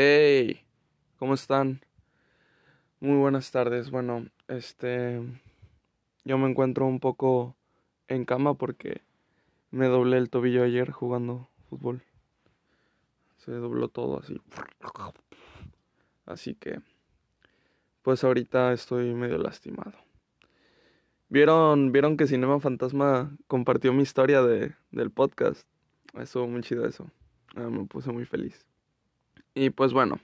Hey, ¿cómo están? Muy buenas tardes. Bueno, este, yo me encuentro un poco en cama porque me doblé el tobillo ayer jugando fútbol. Se dobló todo así. Así que, pues ahorita estoy medio lastimado. ¿Vieron, vieron que Cinema Fantasma compartió mi historia de, del podcast? Estuvo muy chido eso. Ah, me puse muy feliz. Y pues bueno,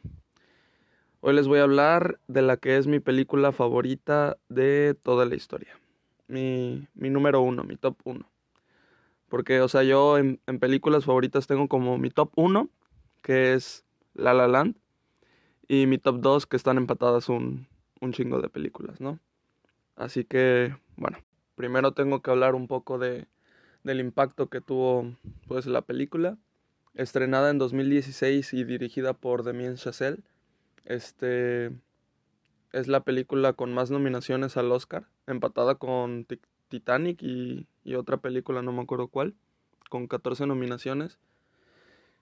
hoy les voy a hablar de la que es mi película favorita de toda la historia. Mi, mi número uno, mi top uno. Porque, o sea, yo en, películas favoritas tengo como mi top uno, que es La La Land, y mi top dos, que están empatadas un, un chingo de películas, ¿no? Así que, bueno, primero tengo que hablar un poco de, del impacto que tuvo pues la película estrenada en 2016 y dirigida por Damien Chazelle. Este es la película con más nominaciones al Oscar, empatada con Titanic y, y, otra película, no me acuerdo cuál, con 14 nominaciones.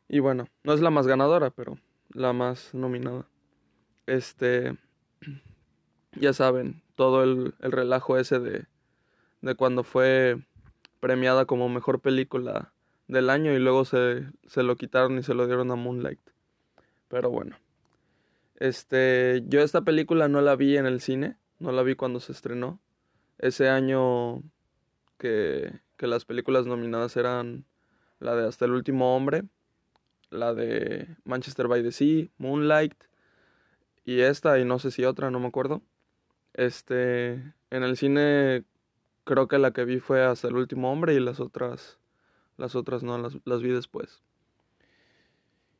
Y bueno, no es la más ganadora, pero la más nominada. Este, ya saben, todo el, el relajo ese de, de cuando fue premiada como mejor película del año y luego se, se, lo quitaron y se lo dieron a Moonlight. Pero bueno. Este, yo esta película no la vi en el cine, no la vi cuando se estrenó. Ese año que, que las películas nominadas eran la de Hasta el último hombre, la de Manchester by the Sea, Moonlight y esta y no sé si otra, no me acuerdo. Este, en el cine creo que la que vi fue Hasta el último hombre y las otras las otras no, las, las vi después.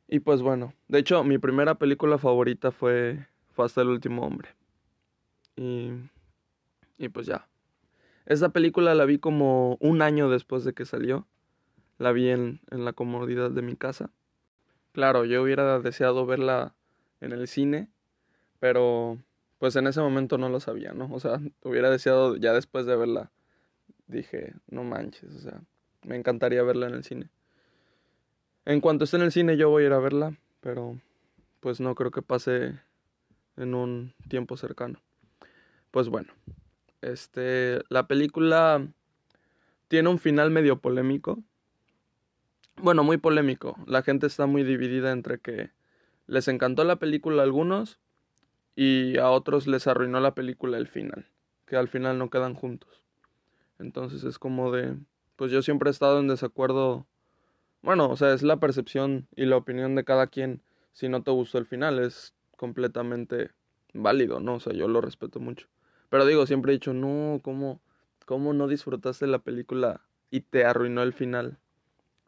Y pues bueno, de hecho mi primera película favorita fue, fue Hasta el último hombre. Y, y pues ya. Esta película la vi como un año después de que salió. La vi en, en la comodidad de mi casa. Claro, yo hubiera deseado verla en el cine, pero pues en ese momento no lo sabía, ¿no? O sea, hubiera deseado ya después de verla. Dije, no manches, o sea, me encantaría verla en el cine. En cuanto esté en el cine yo voy a ir a verla, pero pues no creo que pase en un tiempo cercano. Pues bueno, este la película tiene un final medio polémico. Bueno, muy polémico. La gente está muy dividida entre que les encantó la película a algunos y a otros les arruinó la película el final, que al final no quedan juntos. Entonces es como de pues yo siempre he estado en desacuerdo. Bueno, o sea, es la percepción y la opinión de cada quien. Si no te gustó el final, es completamente válido, ¿no? O sea, yo lo respeto mucho. Pero digo, siempre he dicho, no, ¿cómo, cómo no disfrutaste la película y te arruinó el final?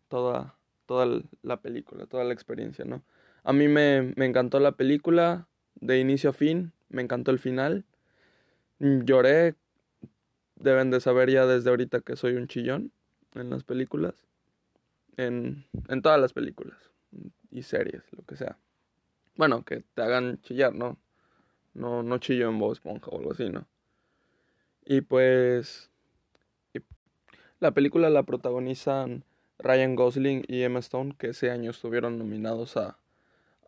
Toda, toda la película, toda la experiencia, ¿no? A mí me, me encantó la película, de inicio a fin, me encantó el final. Lloré, deben de saber ya desde ahorita que soy un chillón en las películas. En, en todas las películas y series, lo que sea. Bueno, que te hagan chillar, ¿no? No, no chillo en voz esponja o algo así, ¿no? Y pues. La película la protagonizan Ryan Gosling y Emma Stone, que ese año estuvieron nominados a,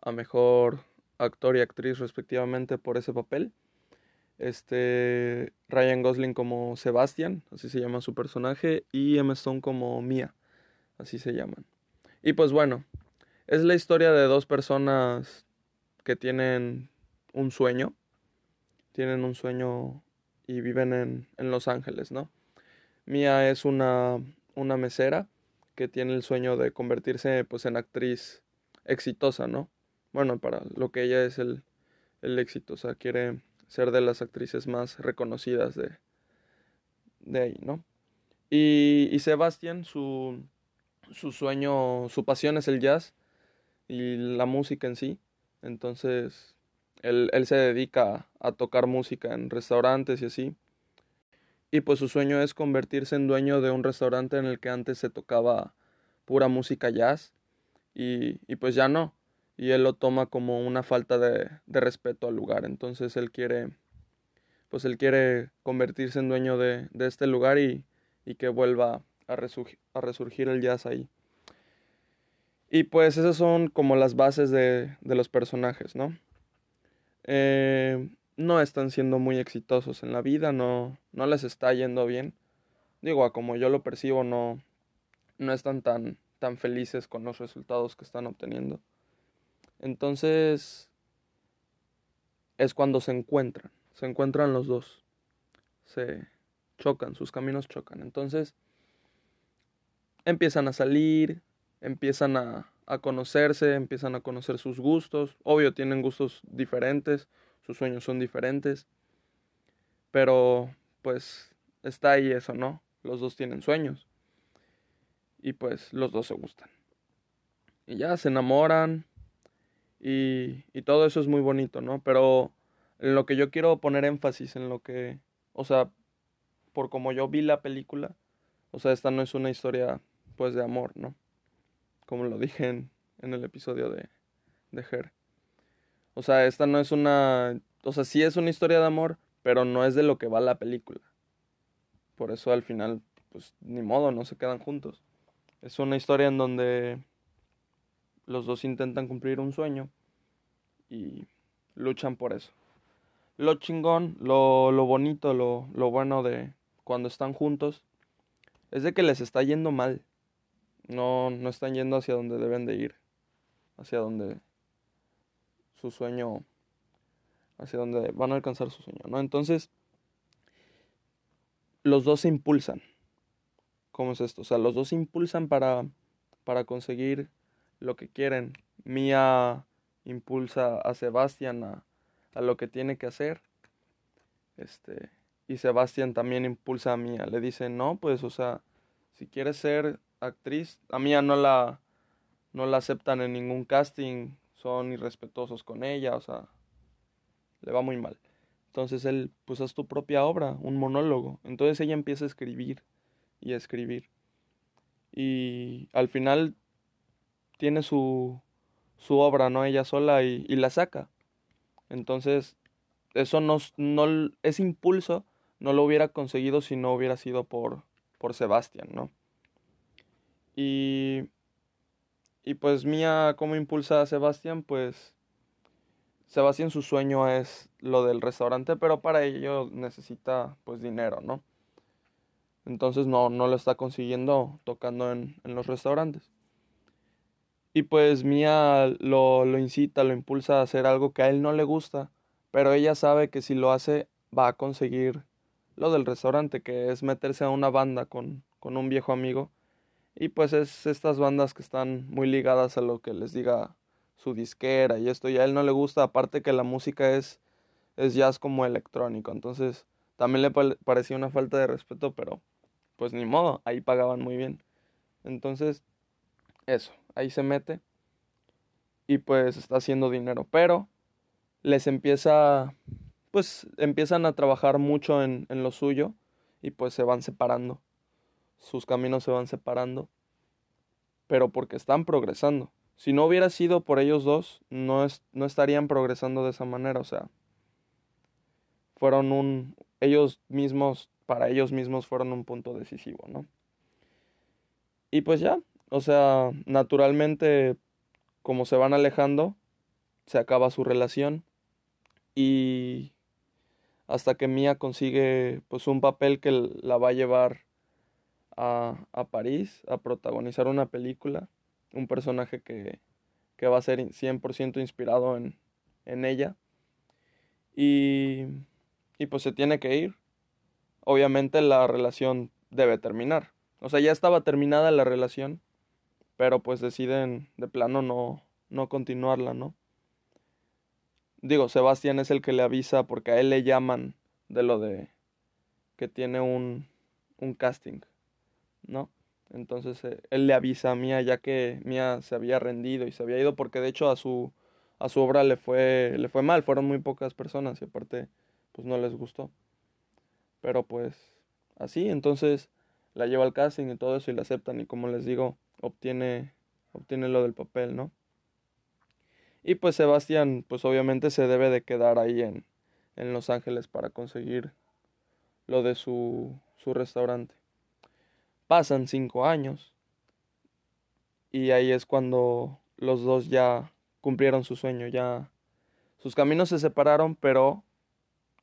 a mejor actor y actriz respectivamente por ese papel. Este Ryan Gosling como Sebastian, así se llama su personaje, y Emma Stone como Mia, así se llaman. Y pues bueno, es la historia de dos personas que tienen un sueño, tienen un sueño y viven en, en Los Ángeles, ¿no? Mia es una, una mesera que tiene el sueño de convertirse pues en actriz exitosa, ¿no? Bueno, para lo que ella es el, el éxito, o sea, quiere ser de las actrices más reconocidas de, de ahí, ¿no? Y, y Sebastián, su, su sueño, su pasión es el jazz y la música en sí. Entonces, él, él se dedica a, tocar música en restaurantes y así. Y pues su sueño es convertirse en dueño de un restaurante en el que antes se tocaba pura música jazz. Y, y pues ya no y él lo toma como una falta de, de, respeto al lugar. Entonces él quiere, pues él quiere convertirse en dueño de, de este lugar y, y, que vuelva a, resurgir, a resurgir el jazz ahí. Y pues esas son como las bases de, de los personajes, ¿no? Eh, no están siendo muy exitosos en la vida, no, no les está yendo bien. Digo, a como yo lo percibo, no, no están tan, tan felices con los resultados que están obteniendo. Entonces, es cuando se encuentran, se encuentran los dos, se chocan, sus caminos chocan. Entonces, empiezan a salir, empiezan a, a conocerse, empiezan a conocer sus gustos. Obvio, tienen gustos diferentes, sus sueños son diferentes. Pero, pues, está ahí eso, ¿no? Los dos tienen sueños. Y pues los dos se gustan. Y ya se enamoran. Y, y todo eso es muy bonito, ¿no? Pero en lo que yo quiero poner énfasis, en lo que, o sea, por como yo vi la película, o sea, esta no es una historia, pues, de amor, ¿no? como lo dije en, el episodio de, de Her. O sea, esta no es una... O sea, sí es una historia de amor, pero no es de lo que va la película. Por eso al final, pues ni modo, no se quedan juntos. Es una historia en donde los dos intentan cumplir un sueño y luchan por eso. Lo chingón, lo, lo bonito, lo, lo bueno de cuando están juntos es de que les está yendo mal no, no están yendo hacia donde deben de ir, hacia donde su sueño, hacia donde van a alcanzar su sueño, ¿no? Entonces, los dos se impulsan. ¿Cómo es esto? O sea, los dos se impulsan para, para conseguir lo que quieren. Mía impulsa a Sebastián a, a lo que tiene que hacer. Este, y Sebastián también impulsa a Mía. Le dice, no, pues, o sea, si quieres ser actriz. A Mía no la, no la aceptan en ningún casting, son irrespetuosos con ella, o sea, le va muy mal. Entonces él, pues haz tu propia obra, un monólogo. Entonces ella empieza a escribir y a escribir. Y al final tiene su, su obra, ¿no? Ella sola y, y la saca. Entonces, eso no, no, ese impulso no lo hubiera conseguido si no hubiera sido por, por Sebastián, ¿no? Y, y pues Mía, ¿cómo impulsa a Sebastián? Pues Sebastián su sueño es lo del restaurante, pero para ello necesita pues dinero, ¿no? Entonces no, no lo está consiguiendo tocando en, en los restaurantes. Y pues Mía lo, lo incita, lo impulsa a hacer algo que a él no le gusta, pero ella sabe que si lo hace va a conseguir lo del restaurante, que es meterse a una banda con, con un viejo amigo y pues es estas bandas que están muy ligadas a lo que les diga su disquera y esto. Y a él no le gusta, aparte que la música es, es jazz como electrónico. Entonces también le parecía una falta de respeto, pero pues ni modo, ahí pagaban muy bien. Entonces, eso, ahí se mete y pues está haciendo dinero. Pero les empieza, pues empiezan a trabajar mucho en, en lo suyo y pues se van separando sus caminos se van separando, pero porque están progresando. Si no hubiera sido por ellos dos, no, es, no estarían progresando de esa manera, o sea, fueron un, ellos mismos, para ellos mismos fueron un punto decisivo, ¿no? Y pues ya, o sea, naturalmente, como se van alejando, se acaba su relación y hasta que Mia consigue pues un papel que la va a llevar a, París a protagonizar una película, un personaje que, que va a ser 100% inspirado en, en ella. Y, y pues se tiene que ir. Obviamente la relación debe terminar. O sea, ya estaba terminada la relación, pero pues deciden de plano no, no continuarla, ¿no? Digo, Sebastián es el que le avisa porque a él le llaman de lo de que tiene un, un casting. ¿no? Entonces eh, él le avisa a Mía ya que Mía se había rendido y se había ido porque de hecho a su, a su obra le fue, le fue mal, fueron muy pocas personas y aparte pues no les gustó. Pero pues así, entonces la lleva al casting y todo eso y la aceptan y como les digo, obtiene, obtiene lo del papel, ¿no? Y pues Sebastián pues obviamente se debe de quedar ahí en, en Los Ángeles para conseguir lo de su, su restaurante. Pasan cinco años. Y ahí es cuando los dos ya cumplieron su sueño, ya sus caminos se separaron, pero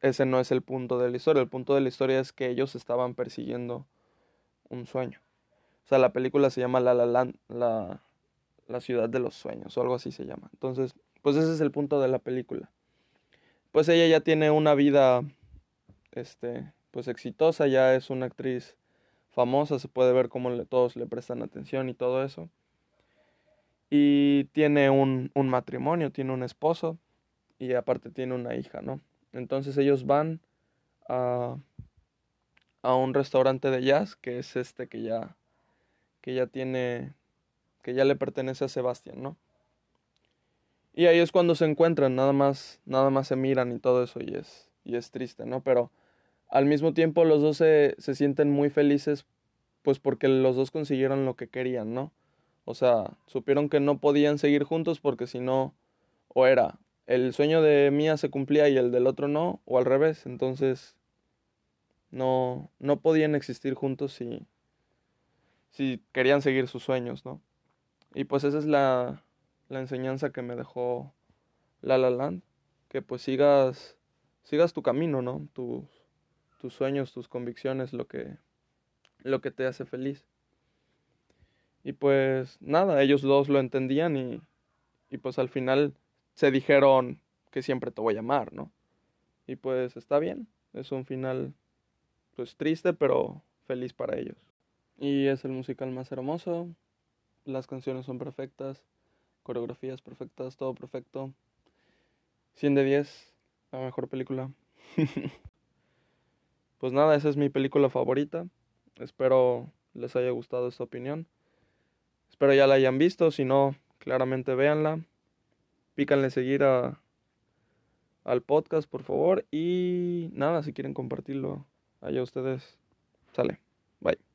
ese no es el punto de la historia. El punto de la historia es que ellos estaban persiguiendo un sueño. O sea, la película se llama La La Land, la, la ciudad de los sueños, o algo así se llama. Entonces, pues ese es el punto de la película. Pues ella ya tiene una vida, este, pues exitosa, ya es una actriz famosa, se puede ver cómo todos le prestan atención y todo eso. Y tiene un, un matrimonio, tiene un esposo y aparte tiene una hija, ¿no? Entonces ellos van a, a un restaurante de jazz, que es este que ya, que ya tiene, que ya le pertenece a Sebastián, ¿no? Y ahí es cuando se encuentran, nada más, nada más se miran y todo eso, y es, y es triste, ¿no? Pero al mismo tiempo los dos se, se sienten muy felices, pues porque los dos consiguieron lo que querían, ¿no? O sea, supieron que no podían seguir juntos porque si no, o era el sueño de Mía se cumplía y el del otro no, o al revés. Entonces, no, no podían existir juntos si, si querían seguir sus sueños, ¿no? Y pues esa es la, la enseñanza que me dejó La La Land, que pues sigas, sigas tu camino, ¿no? Tus, tus sueños, tus convicciones, lo que, lo que te hace feliz. Y pues nada, ellos dos lo entendían y, y pues al final se dijeron que siempre te voy a amar, ¿no? Y pues está bien, es un final pues triste pero feliz para ellos. Y es el musical más hermoso, las canciones son perfectas, coreografías perfectas, todo perfecto. 100 de 10, la mejor película. pues nada, esa es mi película favorita. Espero les haya gustado esta opinión. Espero ya la hayan visto, si no, claramente véanla pícanle seguir a, al podcast, por favor. Y nada, si quieren compartirlo, allá ustedes. Sale. Bye.